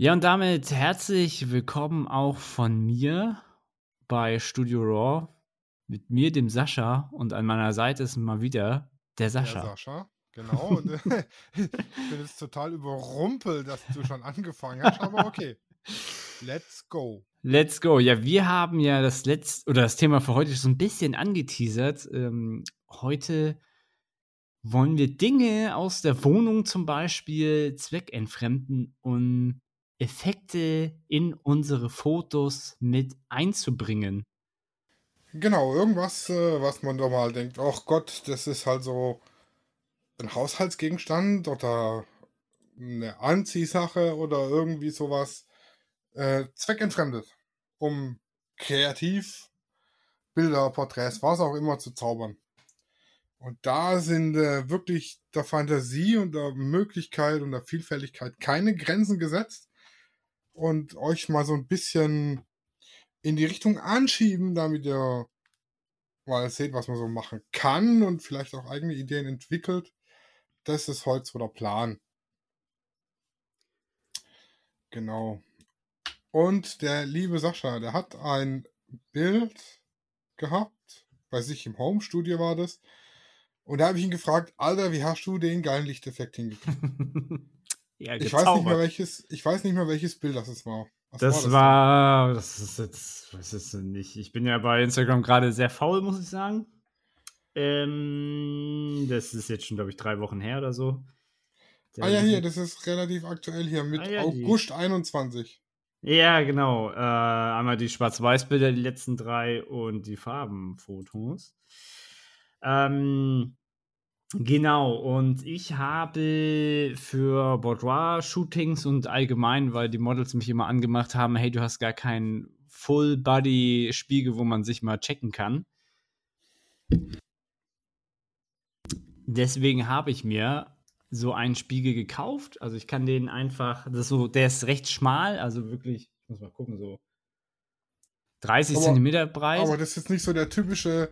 Ja, und damit herzlich willkommen auch von mir bei Studio Raw mit mir, dem Sascha, und an meiner Seite ist mal wieder der Sascha. Der Sascha, genau. ich bin jetzt total überrumpelt, dass du schon angefangen hast, aber okay. Let's go. Let's go. Ja, wir haben ja das letzte oder das Thema für heute so ein bisschen angeteasert. Ähm, heute wollen wir Dinge aus der Wohnung zum Beispiel zweckentfremden und Effekte in unsere Fotos mit einzubringen. Genau, irgendwas, äh, was man doch mal denkt, ach Gott, das ist halt so ein Haushaltsgegenstand oder eine Anziehsache oder irgendwie sowas äh, zweckentfremdet, um kreativ Bilder, Porträts, was auch immer zu zaubern. Und da sind äh, wirklich der Fantasie und der Möglichkeit und der Vielfältigkeit keine Grenzen gesetzt. Und euch mal so ein bisschen in die Richtung anschieben, damit ihr mal seht, was man so machen kann und vielleicht auch eigene Ideen entwickelt. Das ist heute so der Plan. Genau. Und der liebe Sascha, der hat ein Bild gehabt, bei sich im Home-Studio war das. Und da habe ich ihn gefragt, Alter, wie hast du den geilen Lichteffekt hingekriegt? ja, ich weiß nicht mehr welches, ich weiß nicht mehr welches Bild das war. Was das war, das, war das ist jetzt, was ist denn nicht? Ich bin ja bei Instagram gerade sehr faul, muss ich sagen. Ähm, das ist jetzt schon, glaube ich, drei Wochen her oder so. Der ah ja, hier, das ist relativ aktuell hier mit ah, ja, August die. 21. Ja, genau. Äh, einmal die Schwarz-Weiß-Bilder, die letzten drei und die Farbenfotos. Ähm, genau, und ich habe für Boudoir-Shootings und allgemein, weil die Models mich immer angemacht haben, hey, du hast gar keinen Full-Body-Spiegel, wo man sich mal checken kann. Deswegen habe ich mir so einen Spiegel gekauft. Also ich kann den einfach, das ist so, der ist recht schmal, also wirklich, ich muss mal gucken, so 30 aber, Zentimeter breit. Aber das ist nicht so der typische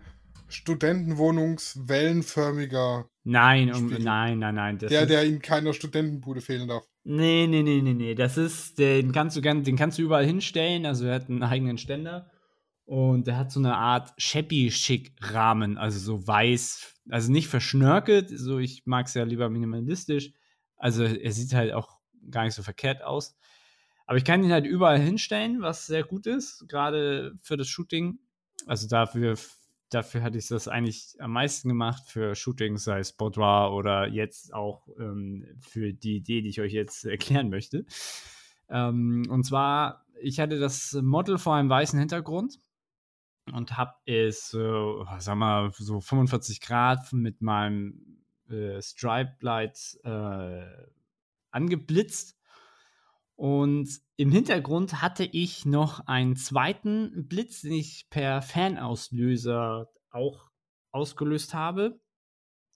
Studentenwohnungswellenförmiger. Nein, um, nein, nein, nein. der, ist, der in keiner Studentenbude fehlen darf. Nee, nee, nee, nee, nee. Das ist, den kannst du gern, den kannst du überall hinstellen. Also er hat einen eigenen Ständer. Und der hat so eine Art Shabby-Schick-Rahmen, also so weiß, also nicht verschnörkelt, so ich mag es ja lieber minimalistisch. Also er sieht halt auch gar nicht so verkehrt aus. Aber ich kann ihn halt überall hinstellen, was sehr gut ist, gerade für das Shooting. Also dafür, dafür hatte ich das eigentlich am meisten gemacht, für Shootings, sei es Boudoir oder jetzt auch ähm, für die Idee, die ich euch jetzt erklären möchte. Ähm, und zwar, ich hatte das Model vor einem weißen Hintergrund und habe es, äh, sag mal, so 45 Grad mit meinem äh, Stripe Light äh, angeblitzt. Und im Hintergrund hatte ich noch einen zweiten Blitz, den ich per Fanauslöser auch ausgelöst habe.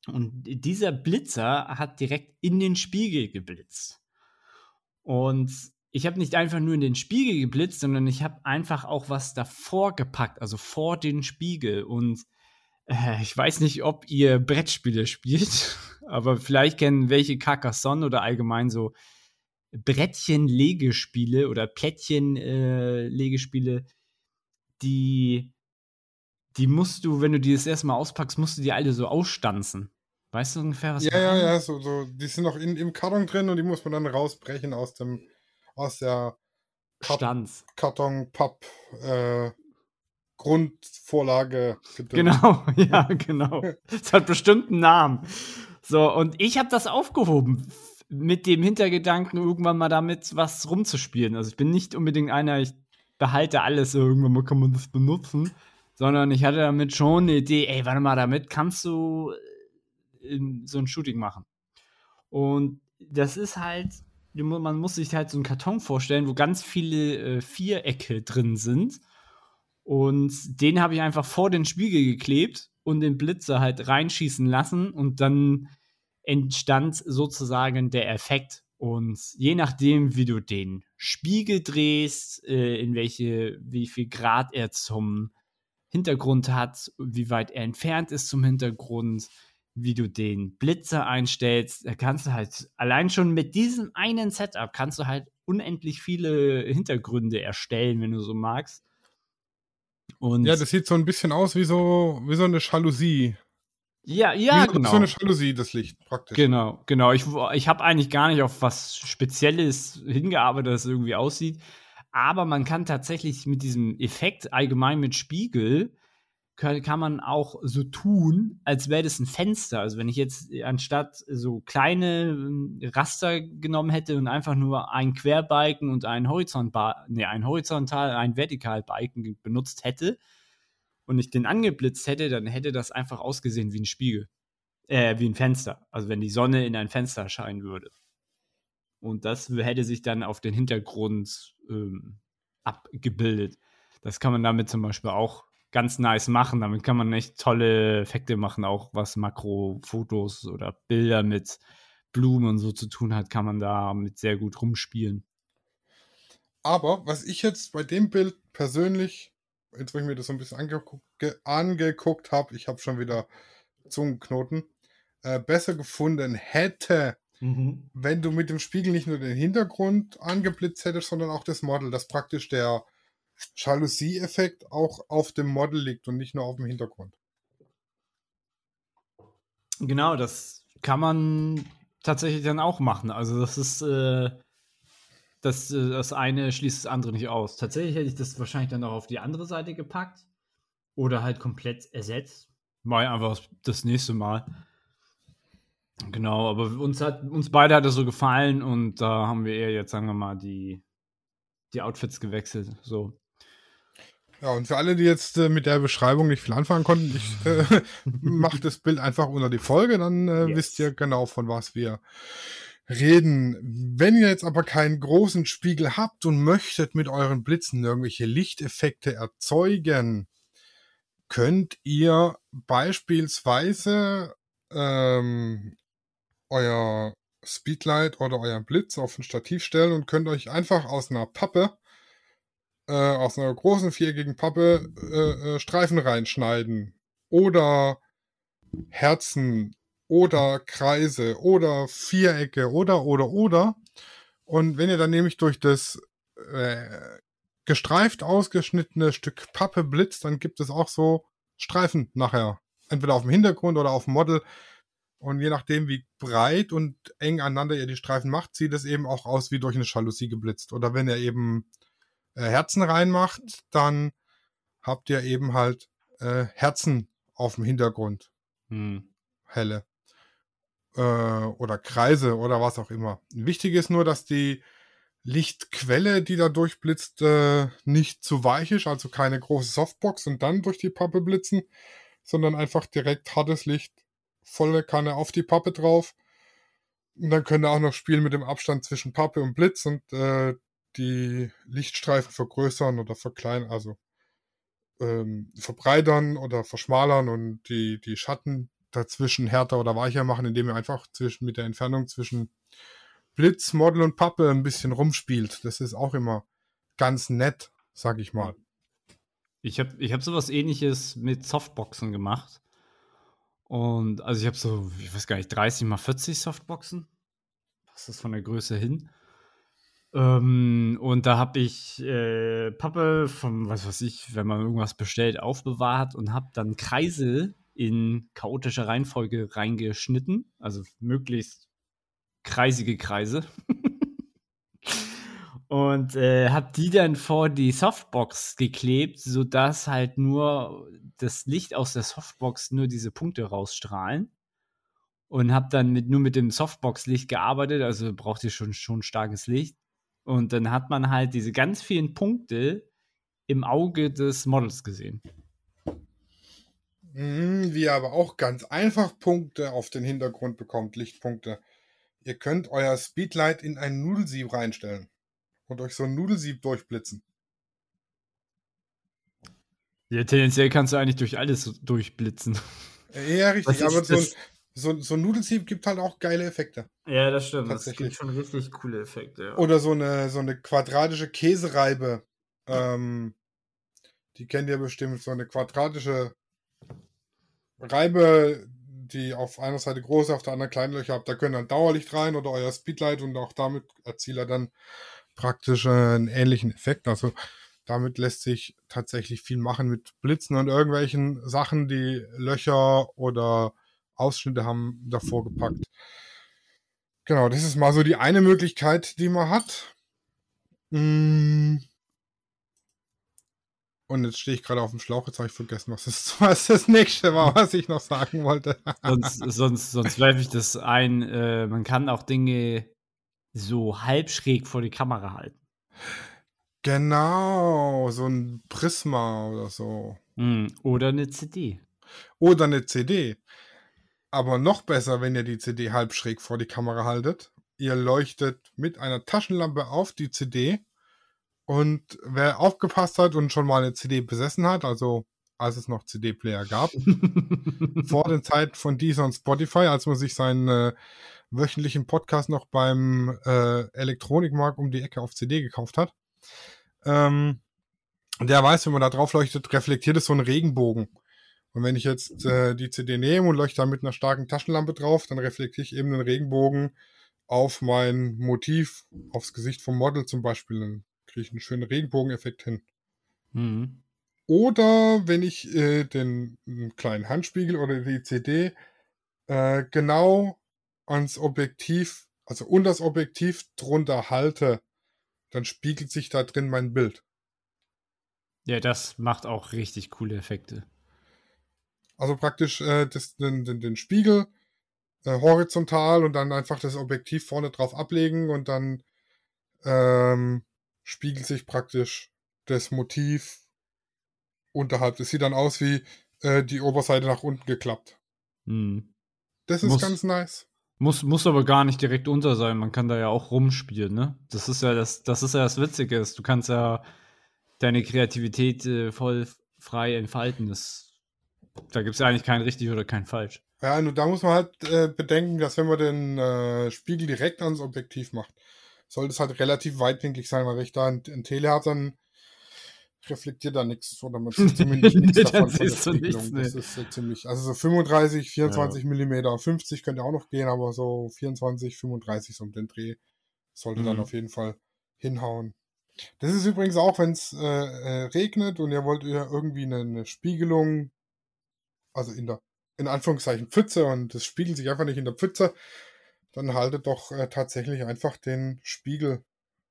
Und dieser Blitzer hat direkt in den Spiegel geblitzt. Und ich habe nicht einfach nur in den Spiegel geblitzt, sondern ich habe einfach auch was davor gepackt, also vor den Spiegel. Und äh, ich weiß nicht, ob ihr Brettspiele spielt, aber vielleicht kennen welche Carcassonne oder allgemein so Brettchen-Legespiele oder Plättchen-Legespiele, äh, die, die musst du, wenn du die das erste Mal auspackst, musst du die alle so ausstanzen. Weißt du ungefähr, was Ja, ja, ja, so, so, die sind noch in, im Karton drin und die muss man dann rausbrechen aus dem aus der Stanz. Karton, Papp, äh, Grundvorlage. Genau, ja, genau. Das hat bestimmt einen Namen. So, und ich habe das aufgehoben mit dem Hintergedanken, irgendwann mal damit was rumzuspielen. Also ich bin nicht unbedingt einer, ich behalte alles, irgendwann mal kann man das benutzen, sondern ich hatte damit schon eine Idee, ey, warte mal, damit kannst du äh, so ein Shooting machen. Und das ist halt man muss sich halt so einen Karton vorstellen, wo ganz viele äh, Vierecke drin sind. Und den habe ich einfach vor den Spiegel geklebt und den Blitzer halt reinschießen lassen und dann entstand sozusagen der Effekt. Und je nachdem, wie du den Spiegel drehst, äh, in welche, wie viel Grad er zum Hintergrund hat, wie weit er entfernt ist zum Hintergrund, wie du den Blitzer einstellst. Da kannst du halt allein schon mit diesem einen Setup kannst du halt unendlich viele Hintergründe erstellen, wenn du so magst. Und ja, das sieht so ein bisschen aus wie so, wie so eine Jalousie. Ja, ja, wie genau. So eine Jalousie, das Licht praktisch. Genau, genau. Ich, ich habe eigentlich gar nicht auf was Spezielles hingearbeitet, dass es irgendwie aussieht. Aber man kann tatsächlich mit diesem Effekt allgemein mit Spiegel kann, kann man auch so tun, als wäre das ein Fenster. Also wenn ich jetzt anstatt so kleine ähm, Raster genommen hätte und einfach nur ein Querbalken und ein Horizontbar, nee, ein horizontal, ein Vertikalbalken benutzt hätte und ich den angeblitzt hätte, dann hätte das einfach ausgesehen wie ein Spiegel. Äh, wie ein Fenster. Also wenn die Sonne in ein Fenster scheinen würde. Und das hätte sich dann auf den Hintergrund ähm, abgebildet. Das kann man damit zum Beispiel auch ganz nice machen. Damit kann man echt tolle Effekte machen, auch was Makrofotos oder Bilder mit Blumen und so zu tun hat, kann man da mit sehr gut rumspielen. Aber was ich jetzt bei dem Bild persönlich, jetzt wo ich mir das so ein bisschen angeguckt, angeguckt habe, ich habe schon wieder Zungenknoten, äh, besser gefunden hätte, mhm. wenn du mit dem Spiegel nicht nur den Hintergrund angeblitzt hättest, sondern auch das Model, das praktisch der Jalousie-Effekt auch auf dem Model liegt und nicht nur auf dem Hintergrund. Genau, das kann man tatsächlich dann auch machen. Also das ist äh, das, äh, das eine schließt das andere nicht aus. Tatsächlich hätte ich das wahrscheinlich dann auch auf die andere Seite gepackt oder halt komplett ersetzt. Mal einfach das nächste Mal. Genau, aber uns hat uns beide hat es so gefallen und da haben wir eher jetzt sagen wir mal die die Outfits gewechselt. So ja, und für alle, die jetzt äh, mit der Beschreibung nicht viel anfangen konnten, ich äh, mache das Bild einfach unter die Folge, dann äh, yes. wisst ihr genau, von was wir reden. Wenn ihr jetzt aber keinen großen Spiegel habt und möchtet mit euren Blitzen irgendwelche Lichteffekte erzeugen, könnt ihr beispielsweise ähm, euer Speedlight oder euer Blitz auf ein Stativ stellen und könnt euch einfach aus einer Pappe äh, aus einer großen viereckigen Pappe äh, äh, Streifen reinschneiden oder Herzen oder Kreise oder Vierecke oder oder oder. Und wenn ihr dann nämlich durch das äh, gestreift ausgeschnittene Stück Pappe blitzt, dann gibt es auch so Streifen nachher. Entweder auf dem Hintergrund oder auf dem Model. Und je nachdem, wie breit und eng aneinander ihr die Streifen macht, sieht es eben auch aus wie durch eine Jalousie geblitzt. Oder wenn ihr eben äh, Herzen reinmacht, dann habt ihr eben halt äh, Herzen auf dem Hintergrund. Hm. Helle. Äh, oder Kreise oder was auch immer. Wichtig ist nur, dass die Lichtquelle, die da durchblitzt, äh, nicht zu weich ist, also keine große Softbox und dann durch die Pappe blitzen, sondern einfach direkt hartes Licht, volle Kanne auf die Pappe drauf. Und dann könnt ihr auch noch spielen mit dem Abstand zwischen Pappe und Blitz und äh, die Lichtstreifen vergrößern oder verkleinern, also ähm, verbreitern oder verschmalern und die, die Schatten dazwischen härter oder weicher machen, indem ihr einfach zwischen, mit der Entfernung zwischen Blitz, Model und Pappe ein bisschen rumspielt. Das ist auch immer ganz nett, sag ich mal. Ich habe ich hab sowas ähnliches mit Softboxen gemacht. Und also ich habe so, ich weiß gar nicht, 30 mal 40 Softboxen. Was ist von der Größe hin? Ähm, und da habe ich äh, Pappe vom, was weiß ich, wenn man irgendwas bestellt, aufbewahrt und habe dann Kreise in chaotischer Reihenfolge reingeschnitten. Also möglichst kreisige Kreise. und äh, habe die dann vor die Softbox geklebt, sodass halt nur das Licht aus der Softbox nur diese Punkte rausstrahlen. Und habe dann mit, nur mit dem Softbox-Licht gearbeitet, also braucht ihr schon, schon starkes Licht. Und dann hat man halt diese ganz vielen Punkte im Auge des Models gesehen. Mhm, wie ihr aber auch ganz einfach Punkte auf den Hintergrund bekommt, Lichtpunkte. Ihr könnt euer Speedlight in ein Nudelsieb reinstellen und euch so ein Nudelsieb durchblitzen. Ja, tendenziell kannst du eigentlich durch alles durchblitzen. Ja, richtig, aber so ein, so, so ein Nudelsieb gibt halt auch geile Effekte. Ja, das stimmt. Das gibt schon richtig coole Effekte. Ja. Oder so eine, so eine quadratische Käsereibe. Ähm, die kennt ihr bestimmt. So eine quadratische Reibe, die auf einer Seite große, auf der anderen kleine Löcher habt, da ihr ein Dauerlicht rein oder euer Speedlight und auch damit erzielt er dann praktisch äh, einen ähnlichen Effekt. Also damit lässt sich tatsächlich viel machen mit Blitzen und irgendwelchen Sachen, die Löcher oder Ausschnitte haben davor gepackt. Genau, das ist mal so die eine Möglichkeit, die man hat. Mm. Und jetzt stehe ich gerade auf dem Schlauch, jetzt habe ich vergessen, was das, was das nächste war, was ich noch sagen wollte. sonst, sonst, sonst werfe ich das ein, äh, man kann auch Dinge so halb schräg vor die Kamera halten. Genau, so ein Prisma oder so. Mm, oder eine CD. Oder eine CD. Aber noch besser, wenn ihr die CD halb schräg vor die Kamera haltet. Ihr leuchtet mit einer Taschenlampe auf die CD. Und wer aufgepasst hat und schon mal eine CD besessen hat, also als es noch CD-Player gab, vor der Zeit von Deezer und Spotify, als man sich seinen äh, wöchentlichen Podcast noch beim äh, Elektronikmarkt um die Ecke auf CD gekauft hat, ähm, der weiß, wenn man da drauf leuchtet, reflektiert es so einen Regenbogen. Und wenn ich jetzt äh, die CD nehme und leuchte da mit einer starken Taschenlampe drauf, dann reflektiere ich eben den Regenbogen auf mein Motiv, aufs Gesicht vom Model zum Beispiel. Kriege ich einen schönen Regenbogeneffekt hin. Mhm. Oder wenn ich äh, den kleinen Handspiegel oder die CD äh, genau ans Objektiv, also unter das Objektiv drunter halte, dann spiegelt sich da drin mein Bild. Ja, das macht auch richtig coole Effekte. Also praktisch äh, das, den, den, den Spiegel äh, horizontal und dann einfach das Objektiv vorne drauf ablegen und dann ähm, spiegelt sich praktisch das Motiv unterhalb. Das sieht dann aus wie äh, die Oberseite nach unten geklappt. Hm. Das ist Muss- ganz nice. Muss, muss aber gar nicht direkt unter sein. Man kann da ja auch rumspielen, ne? Das ist ja das, das ist ja das Witzige. ist, Du kannst ja deine Kreativität äh, voll frei entfalten. Das, da gibt es ja eigentlich kein richtig oder kein falsch. Ja, und da muss man halt äh, bedenken, dass wenn man den äh, Spiegel direkt ans Objektiv macht, sollte es halt relativ weitwinklig sein, weil wenn ich da ein, ein Tele habe, dann reflektiert da nichts oder man sieht zumindest nichts Dann davon von der siehst du nichts, Spiegelung. Das nee. ist so ziemlich, also so 35, 24 Millimeter, 50 könnte auch noch gehen, aber so 24, 35 so um den Dreh sollte dann Mhm. auf jeden Fall hinhauen. Das ist übrigens auch, wenn es äh, äh, regnet und ihr wollt ihr irgendwie eine, eine Spiegelung, also in der, in Anführungszeichen Pfütze und das spiegelt sich einfach nicht in der Pfütze, dann haltet doch äh, tatsächlich einfach den Spiegel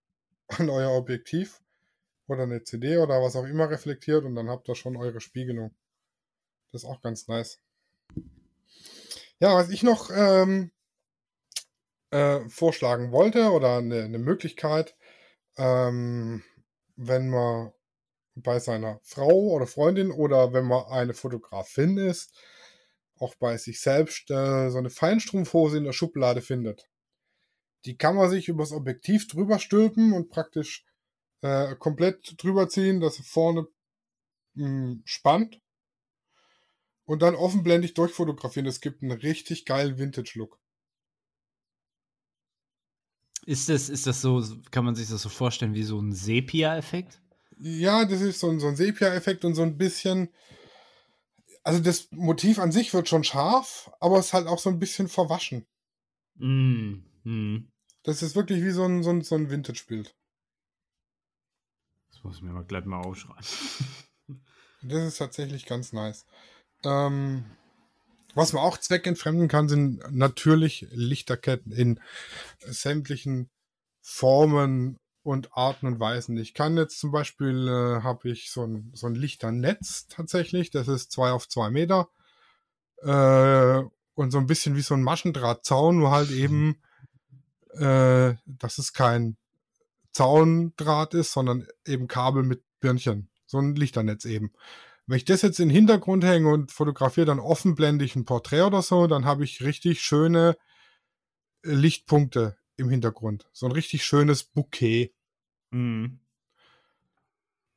an euer Objektiv oder eine CD oder was auch immer reflektiert und dann habt ihr schon eure Spiegelung. Das ist auch ganz nice. Ja, was ich noch ähm, äh, vorschlagen wollte oder eine, eine Möglichkeit, ähm, wenn man bei seiner Frau oder Freundin oder wenn man eine Fotografin ist, auch bei sich selbst äh, so eine Feinstrumpfhose in der Schublade findet. Die kann man sich übers Objektiv drüber stülpen und praktisch äh, komplett drüber ziehen, dass sie vorne mh, spannt und dann offenblendig durchfotografieren. Das gibt einen richtig geilen Vintage-Look. Ist das, ist das so, kann man sich das so vorstellen wie so ein Sepia-Effekt? Ja, das ist so ein, so ein Sepia-Effekt und so ein bisschen. Also das Motiv an sich wird schon scharf, aber es ist halt auch so ein bisschen verwaschen. Mm, mm. Das ist wirklich wie so ein, so ein, so ein Vintage-Bild. Das muss ich mir mal gleich mal aufschreiben. Das ist tatsächlich ganz nice. Ähm, was man auch zweckentfremden kann, sind natürlich Lichterketten in sämtlichen Formen und Arten und Weisen. Ich kann jetzt zum Beispiel, äh, habe ich so ein, so ein Lichternetz tatsächlich, das ist zwei auf zwei Meter äh, und so ein bisschen wie so ein Maschendrahtzaun, nur halt eben, äh, dass es kein Zaundraht ist, sondern eben Kabel mit Birnchen. So ein Lichternetz eben. Wenn ich das jetzt in den Hintergrund hänge und fotografiere dann offenblendig ein Porträt oder so, dann habe ich richtig schöne Lichtpunkte im Hintergrund. So ein richtig schönes Bouquet. Mm.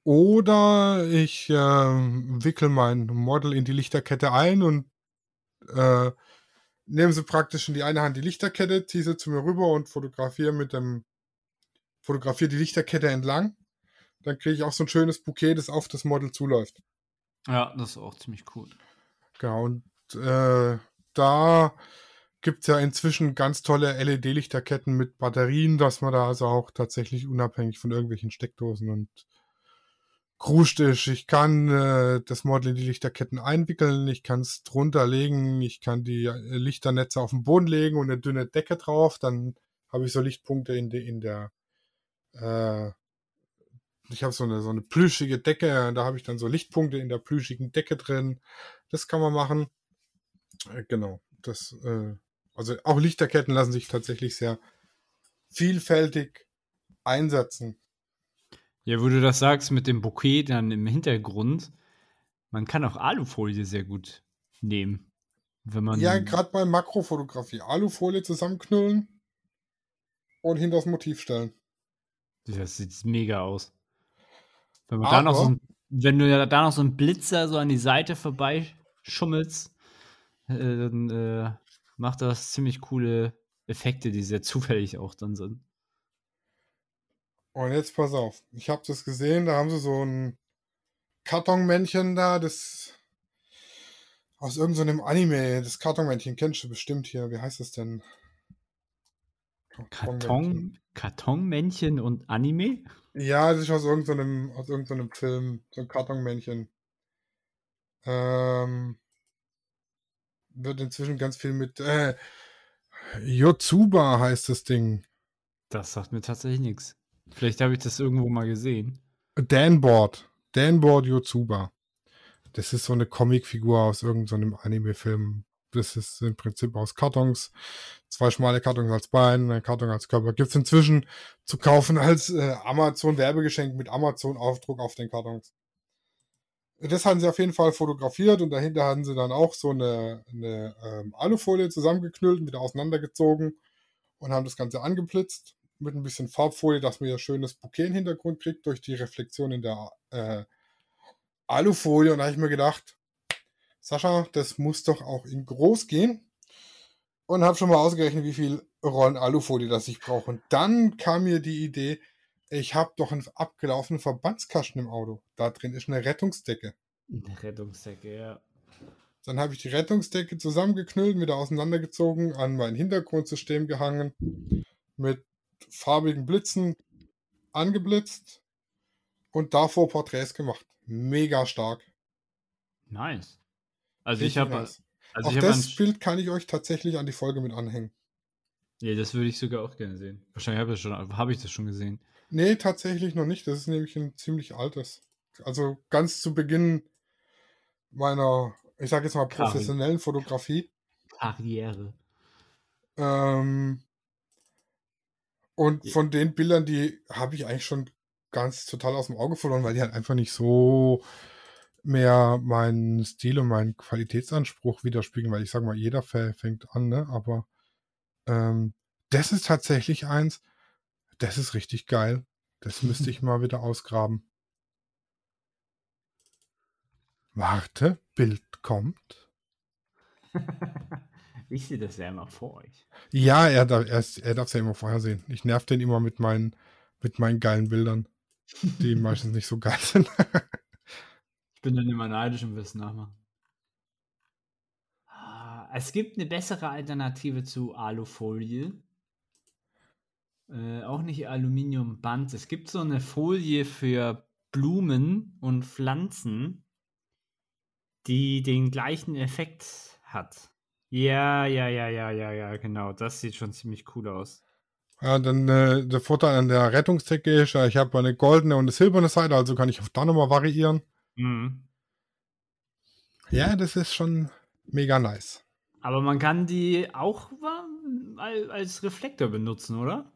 Oder ich äh, wickel mein Model in die Lichterkette ein und äh, nehme sie praktisch in die eine Hand die Lichterkette, ziehe sie zu mir rüber und fotografiere mit dem, fotografiere die Lichterkette entlang. Dann kriege ich auch so ein schönes Bouquet, das auf das Model zuläuft. Ja, das ist auch ziemlich cool. Genau, und äh, da gibt es ja inzwischen ganz tolle LED-Lichterketten mit Batterien, dass man da also auch tatsächlich unabhängig von irgendwelchen Steckdosen und Kruscht ist. Ich kann äh, das Model in die Lichterketten einwickeln, ich kann es drunter legen, ich kann die äh, Lichternetze auf den Boden legen und eine dünne Decke drauf, dann habe ich so Lichtpunkte in, de, in der äh, ich habe so eine, so eine plüschige Decke, da habe ich dann so Lichtpunkte in der plüschigen Decke drin. Das kann man machen. Äh, genau. Das, äh, also auch Lichterketten lassen sich tatsächlich sehr vielfältig einsetzen. Ja, wo du das sagst mit dem Bouquet dann im Hintergrund, man kann auch Alufolie sehr gut nehmen. Wenn man ja, gerade bei Makrofotografie. Alufolie zusammenknüllen und hinter das Motiv stellen. Das sieht mega aus. Wenn, man da noch so ein, wenn du ja da noch so einen Blitzer so an die Seite vorbeischummelst, äh, dann äh, macht das ziemlich coole Effekte, die sehr zufällig auch dann sind. Und jetzt pass auf, ich habe das gesehen, da haben sie so ein Kartonmännchen da, das aus irgendeinem so Anime, das Kartonmännchen kennst du bestimmt hier. Wie heißt das denn? Karton, Kartonmännchen und Anime? Ja, das ist aus irgendeinem, aus irgendeinem Film, so ein Kartonmännchen. Ähm, wird inzwischen ganz viel mit äh, Yotsuba heißt das Ding. Das sagt mir tatsächlich nichts. Vielleicht habe ich das irgendwo mal gesehen. Danboard. Danboard Yotsuba. Das ist so eine Comicfigur aus irgendeinem so Anime-Film. Das ist im Prinzip aus Kartons. Zwei schmale Kartons als Bein, ein Karton als Körper. Gibt es inzwischen zu kaufen als äh, Amazon-Werbegeschenk mit Amazon-Aufdruck auf den Kartons. Das haben sie auf jeden Fall fotografiert und dahinter hatten sie dann auch so eine, eine ähm, Alufolie zusammengeknüllt und wieder auseinandergezogen und haben das Ganze angeblitzt mit ein bisschen Farbfolie, dass man ja schönes Bouquet im Hintergrund kriegt durch die Reflexion in der äh, Alufolie. Und da habe ich mir gedacht, Sascha, das muss doch auch in groß gehen. Und habe schon mal ausgerechnet, wie viel Rollen Alufolie das ich brauche. Und dann kam mir die Idee, ich habe doch einen abgelaufenen Verbandskasten im Auto. Da drin ist eine Rettungsdecke. Eine Rettungsdecke, ja. Dann habe ich die Rettungsdecke zusammengeknüllt, wieder auseinandergezogen, an mein Hintergrundsystem gehangen, mit farbigen Blitzen angeblitzt und davor Porträts gemacht. Mega stark. Nice. Also ich habe nice. also auch das Bild kann ich euch tatsächlich an die Folge mit anhängen. Ja, das würde ich sogar auch gerne sehen. Wahrscheinlich habe ich, hab ich das schon gesehen. Nee, tatsächlich noch nicht. Das ist nämlich ein ziemlich altes. Also ganz zu Beginn meiner, ich sage jetzt mal, professionellen Karri Fotografie. Karriere. Ähm, und von den Bildern, die habe ich eigentlich schon ganz total aus dem Auge verloren, weil die halt einfach nicht so mehr meinen Stil und meinen Qualitätsanspruch widerspiegeln, weil ich sage mal, jeder fängt an, ne? Aber ähm, das ist tatsächlich eins, das ist richtig geil. Das müsste ich mal wieder ausgraben. Warte, Bild kommt. Ich sehe das ja immer vor euch. Ja, er, darf, er, er es ja immer vorher sehen. Ich nerv den immer mit meinen, mit meinen geilen Bildern, die meistens nicht so geil sind. ich bin dann immer neidisch und will es nachmachen. Ah, es gibt eine bessere Alternative zu Alufolie. Äh, auch nicht Aluminiumband. Es gibt so eine Folie für Blumen und Pflanzen, die den gleichen Effekt hat. Ja, ja, ja, ja, ja, ja, genau. Das sieht schon ziemlich cool aus. Ja, dann äh, der Vorteil an der Rettungsdecke ist, ich habe eine goldene und eine silberne Seite, also kann ich auf da nochmal variieren. Mhm. Ja, das ist schon mega nice. Aber man kann die auch als Reflektor benutzen, oder?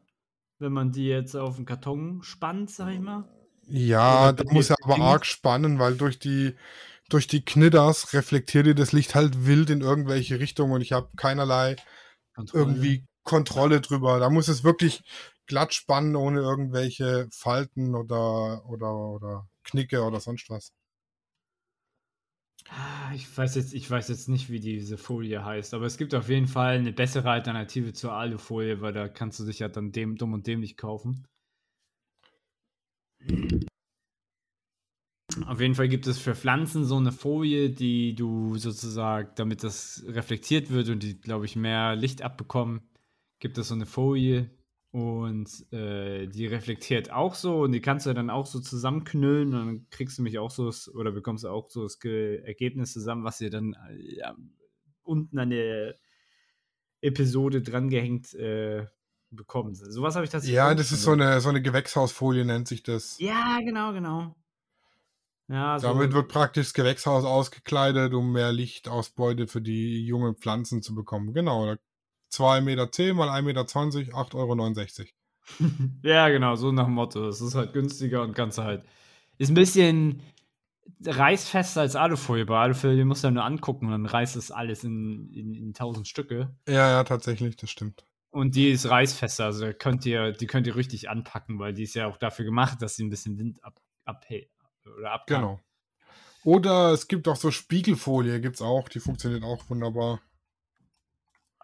Wenn man die jetzt auf den Karton spannt, sag ich mal. Ja, da muss er aber arg spannen, weil durch die durch die Knitters reflektiert ihr das Licht halt wild in irgendwelche Richtungen und ich habe keinerlei Kontrolle. irgendwie Kontrolle drüber. Da muss es wirklich glatt spannen, ohne irgendwelche Falten oder, oder, oder Knicke oder sonst was. Ah, ich weiß, jetzt, ich weiß jetzt nicht, wie diese Folie heißt, aber es gibt auf jeden Fall eine bessere Alternative zur Alufolie, weil da kannst du dich ja dann dem dumm und dämlich kaufen. Auf jeden Fall gibt es für Pflanzen so eine Folie, die du sozusagen, damit das reflektiert wird und die, glaube ich, mehr Licht abbekommen, gibt es so eine Folie und äh, die reflektiert auch so und die kannst du dann auch so zusammenknüllen und dann kriegst du mich auch so oder bekommst du auch so das Ergebnis zusammen, was dir dann äh, ja, unten an der Episode drangehängt äh, bekommt. Sowas habe ich tatsächlich. Ja, das ist so eine, so eine Gewächshausfolie, nennt sich das. Ja, genau, genau. Ja, so Damit wird praktisch das Gewächshaus ausgekleidet, um mehr Lichtausbeute für die jungen Pflanzen zu bekommen. Genau. 2,10 Meter mal 1,20 Meter, 8,69 Euro. ja, genau, so nach dem Motto. Es ist halt günstiger und kannst halt. Ist ein bisschen reißfester als Alufolie. Bei Alufolie musst du ja nur angucken und dann reißt es alles in, in, in tausend Stücke. Ja, ja, tatsächlich, das stimmt. Und die ist reißfester, also könnt ihr, die könnt ihr richtig anpacken, weil die ist ja auch dafür gemacht, dass sie ein bisschen Wind ab, abhält oder ab. Genau. Oder es gibt auch so Spiegelfolie, gibt es auch, die funktioniert auch wunderbar.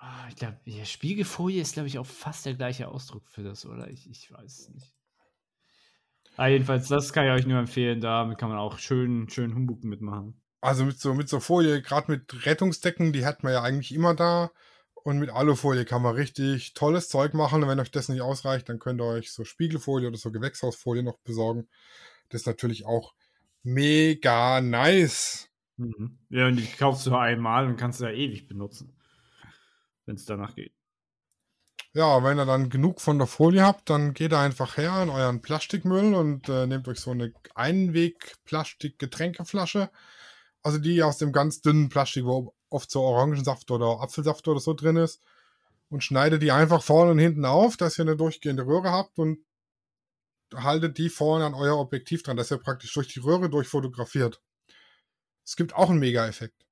Ah, ich glaube, ja, Spiegelfolie ist, glaube ich, auch fast der gleiche Ausdruck für das, oder? Ich, ich weiß es nicht. Ah, jedenfalls, das kann ich euch nur empfehlen. Damit kann man auch schön, schön Humbug mitmachen. Also mit so, mit so Folie, gerade mit Rettungsdecken, die hat man ja eigentlich immer da. Und mit Alufolie kann man richtig tolles Zeug machen. Und wenn euch das nicht ausreicht, dann könnt ihr euch so Spiegelfolie oder so Gewächshausfolie noch besorgen. Das ist natürlich auch mega nice. Mhm. Ja, und die kaufst du einmal und kannst du ja ewig benutzen. Wenn es danach geht. Ja, wenn ihr dann genug von der Folie habt, dann geht ihr einfach her in euren Plastikmüll und äh, nehmt euch so eine Einweg-Plastik-Getränkeflasche. Also die aus dem ganz dünnen Plastik, wo oft so Orangensaft oder Apfelsaft oder so drin ist. Und schneidet die einfach vorne und hinten auf, dass ihr eine durchgehende Röhre habt und haltet die vorne an euer Objektiv dran, dass ihr praktisch durch die Röhre durchfotografiert. Es gibt auch einen Mega-Effekt.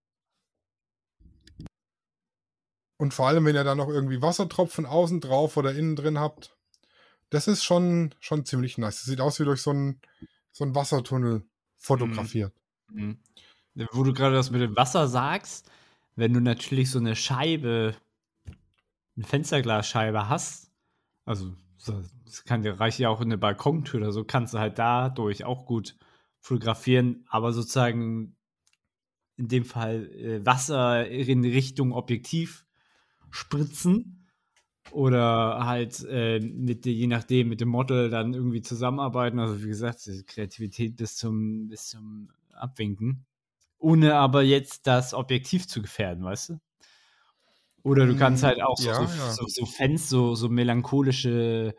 Und vor allem, wenn ihr da noch irgendwie Wassertropfen außen drauf oder innen drin habt, das ist schon, schon ziemlich nice. Das sieht aus wie durch so einen, so Wassertunnel fotografiert. Mhm. Mhm. Wo du gerade das mit dem Wasser sagst, wenn du natürlich so eine Scheibe, eine Fensterglasscheibe hast, also das kann dir reicht ja auch in eine Balkontür oder so, kannst du halt dadurch auch gut fotografieren, aber sozusagen in dem Fall äh, Wasser in Richtung Objektiv spritzen oder halt äh, mit je nachdem mit dem Model dann irgendwie zusammenarbeiten. Also wie gesagt, Kreativität bis zum bis zum Abwinken, ohne aber jetzt das Objektiv zu gefährden, weißt du? Oder du kannst halt auch ja, so, ja. so, so Fans, so, so melancholische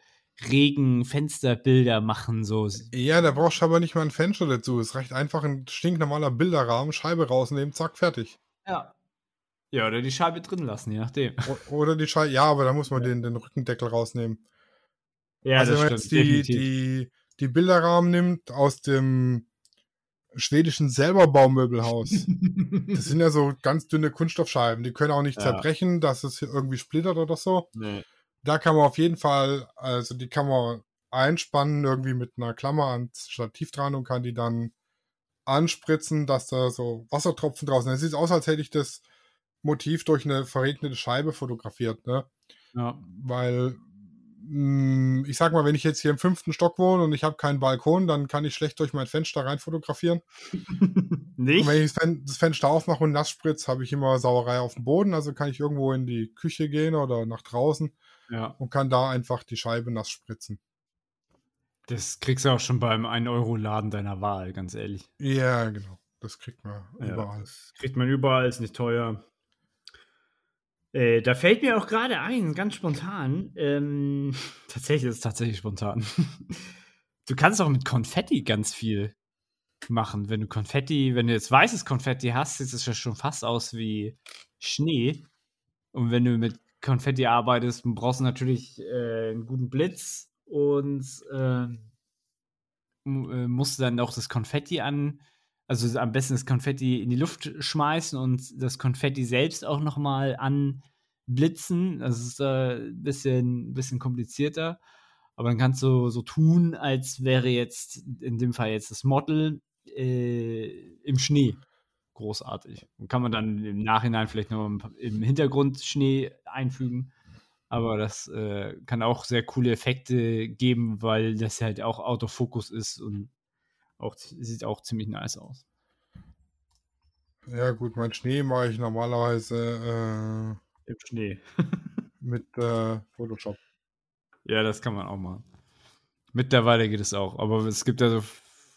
Regenfensterbilder machen. So. Ja, da brauchst du aber nicht mal ein Fenster dazu. Es reicht einfach ein stinknormaler Bilderrahmen, Scheibe rausnehmen, zack, fertig. Ja. Ja, oder die Scheibe drin lassen, je nachdem. Oder die Scheibe, ja, aber da muss man ja. den, den Rückendeckel rausnehmen. Ja, also, wenn man jetzt die, die, die Bilderrahmen nimmt aus dem schwedischen selber Baumöbelhaus. das sind ja so ganz dünne Kunststoffscheiben. Die können auch nicht ja. zerbrechen, dass es irgendwie splittert oder so. Nee. Da kann man auf jeden Fall, also die kann man einspannen, irgendwie mit einer Klammer ans Stativ dran und kann die dann anspritzen, dass da so Wassertropfen draußen sind. Es sieht aus, als hätte ich das Motiv durch eine verregnete Scheibe fotografiert, ne? Ja. Weil hm, ich sag mal, wenn ich jetzt hier im fünften Stock wohne und ich habe keinen Balkon, dann kann ich schlecht durch mein Fenster rein fotografieren. Nicht? Und wenn ich das Fenster aufmache und nass spritze, habe ich immer Sauerei auf dem Boden. Also kann ich irgendwo in die Küche gehen oder nach draußen ja. und kann da einfach die Scheibe nass spritzen. Das kriegst du auch schon beim 1-Euro-Laden deiner Wahl, ganz ehrlich. Ja, genau. Das kriegt man ja, überall. Das kriegt man überall, ist nicht teuer. Äh, da fällt mir auch gerade ein, ganz spontan. Ähm, tatsächlich ist es tatsächlich spontan. du kannst auch mit Konfetti ganz viel machen. Wenn du Konfetti, wenn du jetzt weißes Konfetti hast, sieht es ja schon fast aus wie Schnee. Und wenn du mit Konfetti arbeitest, brauchst du natürlich äh, einen guten Blitz und ähm, äh, musst dann auch das Konfetti an, also am besten das Konfetti in die Luft schmeißen und das Konfetti selbst auch nochmal anblitzen. Das ist äh, ein bisschen, bisschen komplizierter. Aber dann kannst du so tun, als wäre jetzt in dem Fall jetzt das Model äh, im Schnee. Großartig. Und kann man dann im Nachhinein vielleicht noch im Hintergrund Schnee einfügen. Aber das äh, kann auch sehr coole Effekte geben, weil das halt auch Autofokus ist und Auch, sieht auch ziemlich nice aus. Ja, gut, mein Schnee mache ich normalerweise äh, im Schnee. mit äh, Photoshop. Ja, das kann man auch machen. Mittlerweile geht es auch, aber es gibt ja so,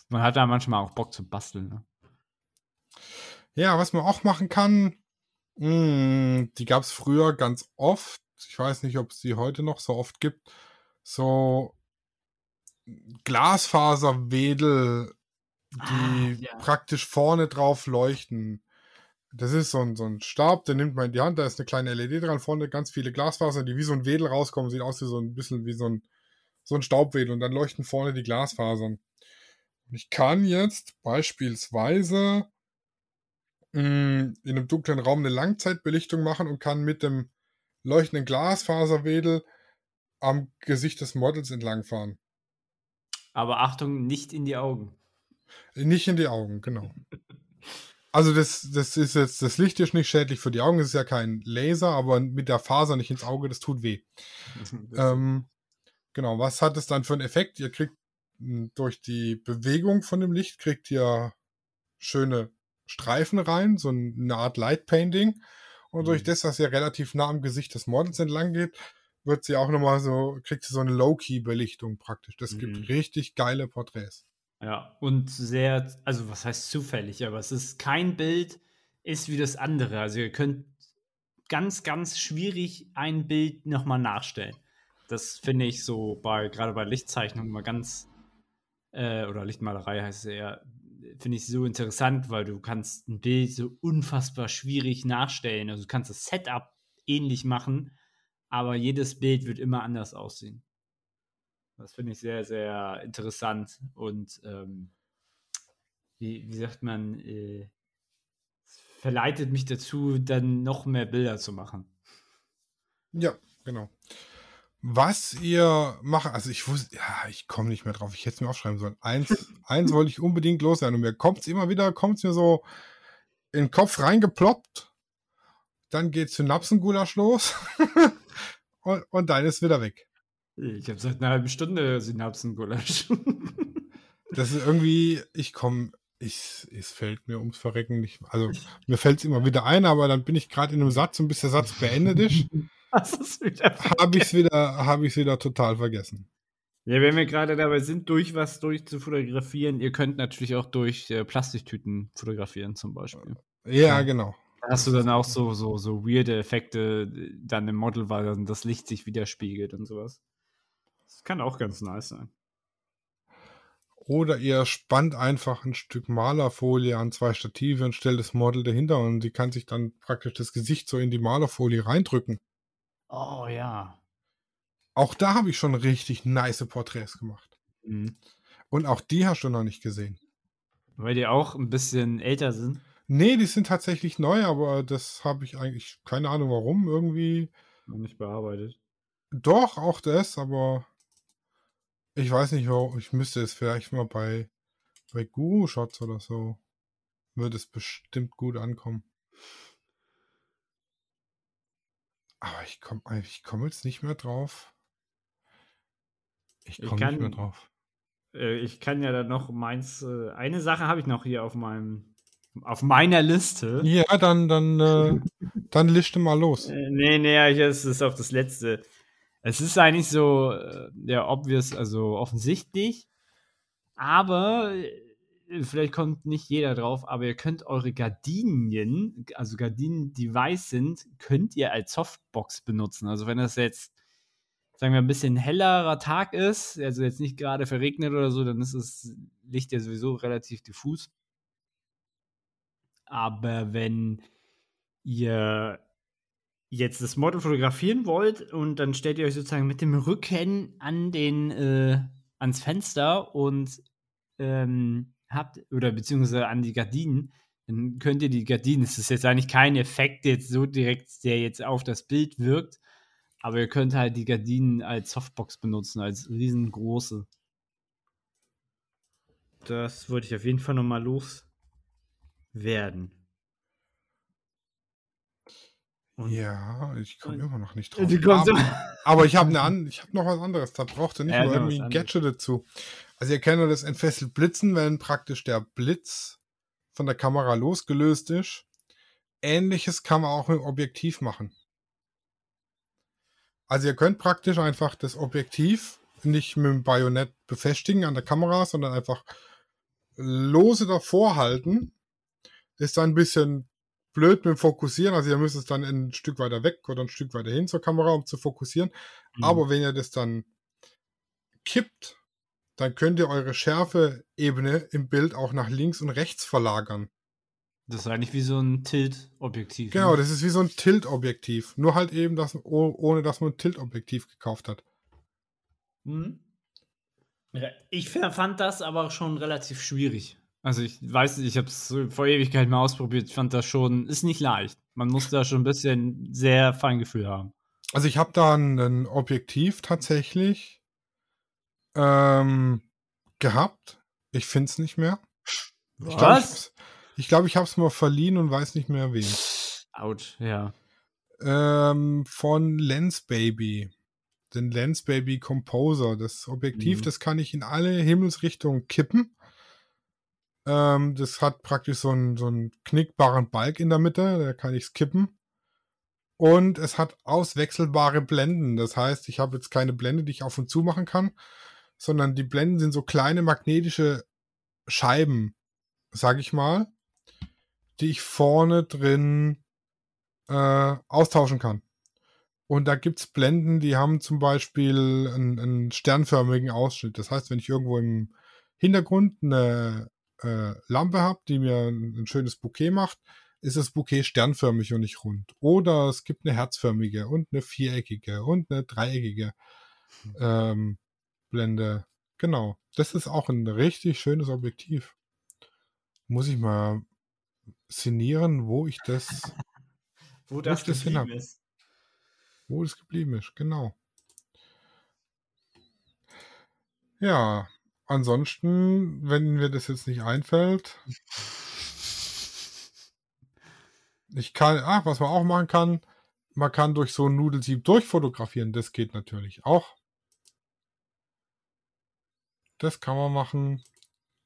man hat da manchmal auch Bock zu basteln. Ne? Ja, was man auch machen kann, mh, hm, die gab es früher ganz oft. Ich weiß nicht, ob es die heute noch so oft gibt. So Glasfaserwedel, die ah, ja. praktisch vorne drauf leuchten. Das ist so ein, so ein Stab, den nimmt man in die Hand, da ist eine kleine LED dran, vorne ganz viele Glasfaser, die wie so ein Wedel rauskommen, sieht aus wie so ein bisschen wie so ein, so ein Staubwedel und dann leuchten vorne die Glasfasern. Und ich kann jetzt beispielsweise mh, mm, in einem dunklen Raum eine Langzeitbelichtung machen und kann mit dem leuchtenden Glasfaserwedel am Gesicht des Models entlangfahren. Aber Achtung, nicht in die Augen. Nicht in die Augen, genau. Also das, das ist jetzt, das Licht ist nicht schädlich für die Augen, es ist ja kein Laser, aber mit der Faser nicht ins Auge, das tut weh. ähm, genau, was hat es dann für einen Effekt? Ihr kriegt hm, durch die Bewegung von dem Licht, kriegt ihr schöne Streifen rein, so eine Art Light Painting. Und mhm. durch das, dass ihr relativ nah am Gesicht des Models entlang geht, wird sie auch nochmal so, kriegt sie so eine Low-Key-Belichtung praktisch. Das mhm. gibt richtig geile Porträts. Ja, und sehr, also was heißt zufällig, aber es ist kein Bild, ist wie das andere. Also ihr könnt ganz, ganz schwierig ein Bild nochmal nachstellen. Das finde ich so bei, gerade bei Lichtzeichnungen mal ganz, äh, oder Lichtmalerei heißt es eher, finde ich so interessant, weil du kannst ein Bild so unfassbar schwierig nachstellen. Also du kannst das Setup ähnlich machen, aber jedes Bild wird immer anders aussehen. Das finde ich sehr, sehr interessant und ähm, wie, wie sagt man, äh, verleitet mich dazu, dann noch mehr Bilder zu machen. Ja, genau. Was ihr macht, also ich wusste, ja, ich komme nicht mehr drauf, ich hätte es mir aufschreiben sollen. Eins, eins wollte ich unbedingt loswerden und mir kommt es immer wieder, kommt es mir so in den Kopf reingeploppt, dann geht Synapsengulasch los und, und dann ist wieder weg. Ich habe seit einer halben Stunde Synapsengulasch. das ist irgendwie, ich komme, ich, es fällt mir ums Verrecken nicht. Also mir fällt es immer wieder ein, aber dann bin ich gerade in einem Satz und bis der Satz beendet ist, habe ich es wieder, hab wieder total vergessen. Ja, wenn wir gerade dabei sind, durch was durchzufotografieren, ihr könnt natürlich auch durch äh, Plastiktüten fotografieren, zum Beispiel. Ja. genau. Hast du dann auch so, so, so weirde Effekte dann im Model, weil dann das Licht sich widerspiegelt und sowas. Das kann auch ganz nice sein. Oder ihr spannt einfach ein Stück Malerfolie an zwei Stative und stellt das Model dahinter und sie kann sich dann praktisch das Gesicht so in die Malerfolie reindrücken. Oh ja. Auch da habe ich schon richtig nice Porträts gemacht. Mhm. Und auch die hast du noch nicht gesehen. Weil die auch ein bisschen älter sind? Nee, die sind tatsächlich neu, aber das habe ich eigentlich keine Ahnung warum irgendwie. Noch nicht bearbeitet. Doch, auch das, aber ich weiß nicht, wo, ich müsste es vielleicht mal bei, bei Guru Shots oder so. Würde es bestimmt gut ankommen. Aber ich komme ich komm jetzt nicht mehr drauf. Ich komme nicht mehr drauf. Äh, ich kann ja dann noch meins. Äh, eine Sache habe ich noch hier auf meinem auf meiner Liste. Ja, dann dann äh, dann liste mal los. Äh, nee, nee, es ist auf das letzte. Es ist eigentlich so, äh, ja, obvious, also offensichtlich. Aber äh, vielleicht kommt nicht jeder drauf, aber ihr könnt eure Gardinen, also Gardinen, die weiß sind, könnt ihr als Softbox benutzen. Also wenn das jetzt, sagen wir, ein bisschen hellerer Tag ist, also jetzt nicht gerade verregnet oder so, dann ist das Licht ja sowieso relativ diffus. Aber wenn ihr jetzt das Model fotografieren wollt und dann stellt ihr euch sozusagen mit dem Rücken an den, äh, ans Fenster und ähm, habt, oder beziehungsweise an die Gardinen, dann könnt ihr die Gardinen, es ist jetzt eigentlich kein Effekt jetzt so direkt, der jetzt auf das Bild wirkt, aber ihr könnt halt die Gardinen als Softbox benutzen, als riesengroße. Das wollte ich auf jeden Fall nochmal loswerden. Und ja, ich komme immer noch nicht drauf. Aber, aber, ich habe hab noch was anderes. Da brauchte nicht ja, nur irgendwie ein Gadget dazu. Also ihr kennt ja das entfesselt Blitzen, wenn praktisch der Blitz von der Kamera losgelöst ist. Ähnliches kann man auch mit dem Objektiv machen. Also ihr könnt praktisch einfach das Objektiv nicht mit dem Bajonett befestigen an der Kamera, sondern einfach lose davor halten. Ist dann ein bisschen blöd mit dem Fokussieren. Also ihr müsst es dann ein Stück weiter weg oder ein Stück weiter hin zur Kamera, um zu fokussieren. Mhm. Aber wenn ihr das dann kippt, dann könnt ihr eure Schärfeebene im Bild auch nach links und rechts verlagern. Das ist eigentlich wie so ein Tilt-Objektiv. Genau, ne? das ist wie so ein Tilt-Objektiv. Nur halt eben, das, ohne dass man ein Tilt-Objektiv gekauft hat. Mhm. Ich fand das aber schon relativ schwierig. Also ich weiß nicht, ich habe es vor Ewigkeit mal ausprobiert. Ich fand das schon, ist nicht leicht. Man muss da schon ein bisschen sehr Feingefühl haben. Also ich habe da ein Objektiv tatsächlich ähm, gehabt. Ich finde es nicht mehr. Was? Ich glaube, ich habe es mal verliehen und weiß nicht mehr wem. Out, ja. Ähm, von Lens Baby. Den Lens Baby Composer. Das Objektiv, mhm. das kann ich in alle Himmelsrichtungen kippen. Ähm, das hat praktisch so einen, so einen knickbaren Balk in der Mitte, da kann ich es kippen. Und es hat auswechselbare Blenden. Das heißt, ich habe jetzt keine Blende, die ich auf und zu machen kann, sondern die Blenden sind so kleine magnetische Scheiben, sag ich mal, die ich vorne drin äh, austauschen kann. Und da gibt's Blenden, die haben zum Beispiel einen, einen sternförmigen Ausschnitt. Das heißt, wenn ich irgendwo im Hintergrund eine äh, Lampe habe, die mir ein, ein, schönes Bouquet macht, ist das Bouquet sternförmig und nicht rund. Oder es gibt eine herzförmige und eine viereckige und eine dreieckige ähm, Blende. Genau. Das ist auch ein richtig schönes Objektiv. Muss ich mal szenieren, wo ich das, wo das, wo das hin ist. Wo es geblieben ist, genau. Ja, ansonsten, wenn mir das jetzt nicht einfällt. Ich kann, ach, was man auch machen kann, man kann durch so ein Nudelsieb durchfotografieren. Das geht natürlich auch. Das kann man machen.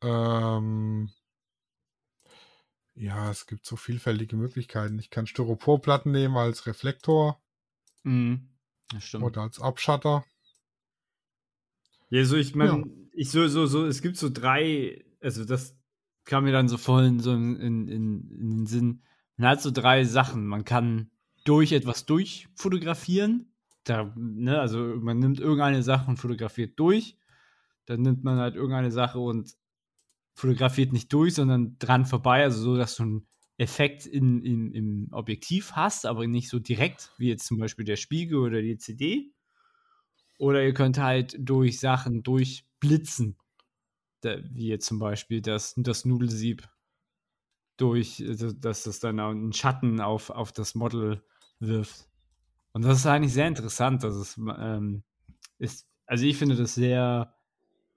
Ähm, ja, es gibt so vielfältige Möglichkeiten. Ich kann Styroporplatten nehmen als Reflektor. Mhm. Das stimmt. Oder als Abschatter. Ja, so ich meine, ja. Ich so, so, so, es gibt so drei, also das kam mir dann so voll in, so in, in, in den Sinn. Man hat so drei Sachen. Man kann durch etwas durchfotografieren. Da, ne, also man nimmt irgendeine Sache und fotografiert durch. Dann nimmt man halt irgendeine Sache und fotografiert nicht durch, sondern dran vorbei, also so, dass du einen Effekt in, in, im Objektiv hast, aber nicht so direkt, wie jetzt zum Beispiel der Spiegel oder die CD. Oder ihr könnt halt durch Sachen durchblitzen, wie jetzt zum Beispiel das, das Nudelsieb durch, also, dass das dann einen Schatten auf, auf das Model wirft. Und das ist eigentlich sehr interessant. Das ist, ähm, ist also ich finde das sehr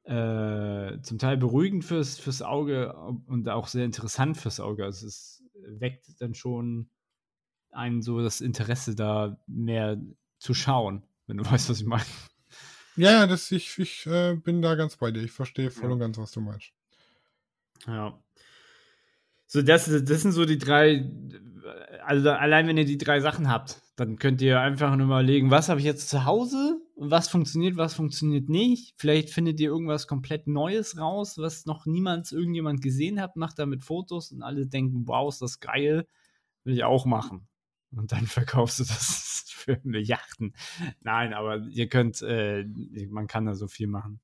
äh, zum Teil beruhigend fürs, fürs Auge und auch sehr interessant fürs Auge. Also es weckt dann schon einen so das Interesse da mehr zu schauen, wenn du weißt, was ich meine. Ja, das, ich, ich äh, bin da ganz bei dir. Ich verstehe voll ja. und ganz, was du meinst. Ja. So, das, das sind so die drei, also allein wenn ihr die drei Sachen habt, dann könnt ihr einfach nur überlegen, was habe ich jetzt zu Hause was funktioniert, was funktioniert nicht. Vielleicht findet ihr irgendwas komplett Neues raus, was noch niemals irgendjemand gesehen hat, macht damit Fotos und alle denken, wow, ist das geil, will ich auch machen. Und dann verkaufst du das für Milliarden. Nein, aber ihr könnt, äh, man kann da so viel machen.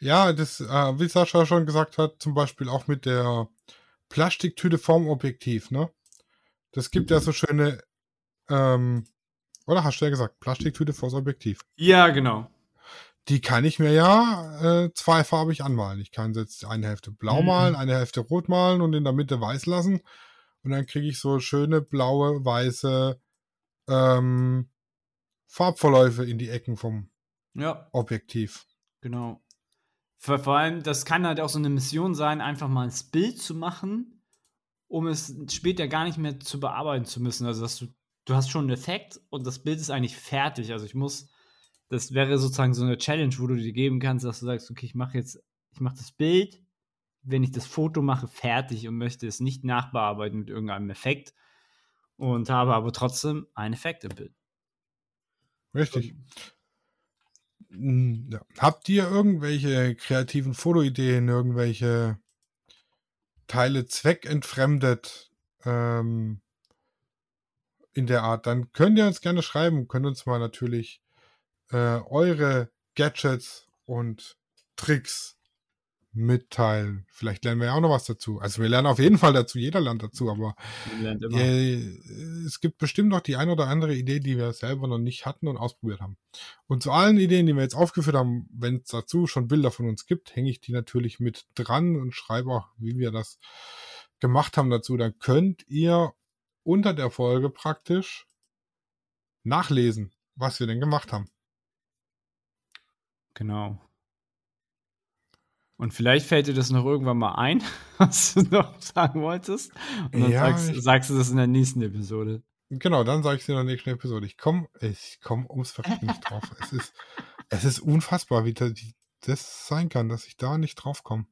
Ja, das, äh, wie Sascha schon gesagt hat, zum Beispiel auch mit der Plastiktüte vorm Objektiv, ne? Das gibt ja so schöne ähm, oder hast du ja gesagt, Plastiktüte vors Objektiv. Ja, genau. Die kann ich mir ja äh, zweifarbig anmalen. Ich kann jetzt eine Hälfte blau mhm. malen, eine Hälfte rot malen und in der Mitte weiß lassen. Und dann kriege ich so schöne blaue, weiße ähm, Farbverläufe in die Ecken vom ja. Objektiv. Genau. Vor, allem, das kann halt auch so eine Mission sein, einfach mal ein Bild zu machen, um es später gar nicht mehr zu bearbeiten zu müssen. Also, dass du du hast schon einen Effekt und das Bild ist eigentlich fertig. Also ich muss das wäre sozusagen so eine Challenge, wo du dir geben kannst, dass du sagst, okay, ich mache jetzt, ich mache das Bild, wenn ich das Foto mache, fertig und möchte es nicht nachbearbeiten mit irgendeinem Effekt und habe aber trotzdem einen Effekt im Bild. Richtig. Hm, ja. Habt ihr irgendwelche kreativen Fotoideen, irgendwelche Teile zweckentfremdet ähm, in der Art, dann könnt ihr uns gerne schreiben, könnt uns mal natürlich äh, eure Gadgets und Tricks mitteilen. Vielleicht lernen wir ja auch noch was dazu. Also wir lernen auf jeden Fall dazu, jeder lernt dazu, aber äh, es gibt bestimmt noch die ein oder andere Idee, die wir selber noch nicht hatten und ausprobiert haben. Und zu allen Ideen, die wir jetzt aufgeführt haben, wenn es dazu schon Bilder von uns gibt, hänge ich die natürlich mit dran und schreibe auch, wie wir das gemacht haben dazu. Dann könnt ihr unter der Folge praktisch nachlesen, was wir denn gemacht haben. Genau. Und vielleicht fällt dir das noch irgendwann mal ein, was du noch sagen wolltest. Und dann ja, sagst, sagst, du das in der nächsten Episode. Genau, dann sage ich es in der nächsten Episode. Ich komme ich komm ums Verrecken nicht drauf. es, ist, es ist unfassbar, wie das sein kann, dass ich da nicht drauf komme.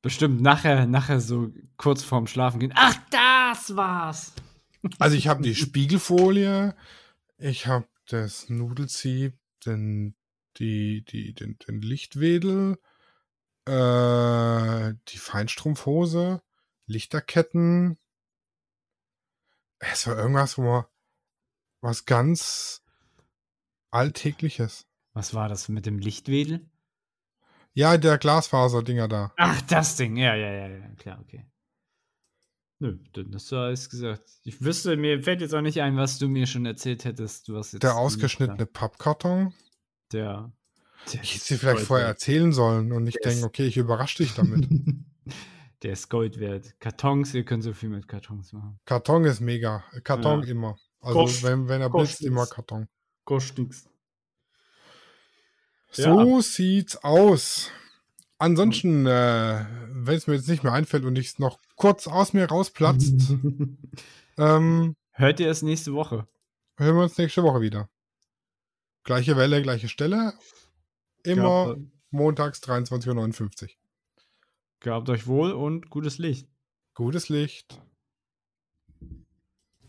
Bestimmt nachher, nachher so kurz vorm Schlafen gehen. Ach, das war's! Also ich habe die Spiegelfolie, ich habe das Nudelsieb, den, die, die, den, den Lichtwedel, äh, die Feinstrumpfhose, Lichterketten. Es war irgendwas, wo man was ganz Alltägliches. Was war das mit dem Lichtwedel? Ja, der Glasfaser-Dinger da. Ach, das Ding. Ja, ja, ja, ja, klar, okay. Nö, hast du alles gesagt. Ich wüsste, mir fällt jetzt auch nicht ein, was du mir schon erzählt hättest. Du hast jetzt der ausgeschnittene Pappkarton. Der ich hätte sie vielleicht vorher wert. erzählen sollen und nicht denken, okay, ich überrasche dich damit. Der ist Gold wert. Kartons, ihr könnt so viel mit Kartons machen. Karton ist mega. Karton ja. immer. Also Kost, wenn, wenn er blitzt, immer Karton. Kostet So ja. sieht's aus. Ansonsten, äh, wenn es mir jetzt nicht mehr einfällt und ich es noch kurz aus mir rausplatzt, ähm, hört ihr es nächste Woche? Hören wir uns nächste Woche wieder. Gleiche Welle, gleiche Stelle. Immer Gehabt, montags 23.59 Uhr. Gehabt euch wohl und gutes Licht. Gutes Licht.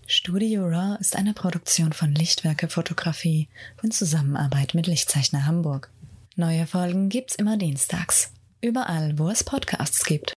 Studio Raw ist eine Produktion von Lichtwerke Fotografie in Zusammenarbeit mit Lichtzeichner Hamburg. Neue Folgen gibt's immer dienstags. Überall, wo es Podcasts gibt.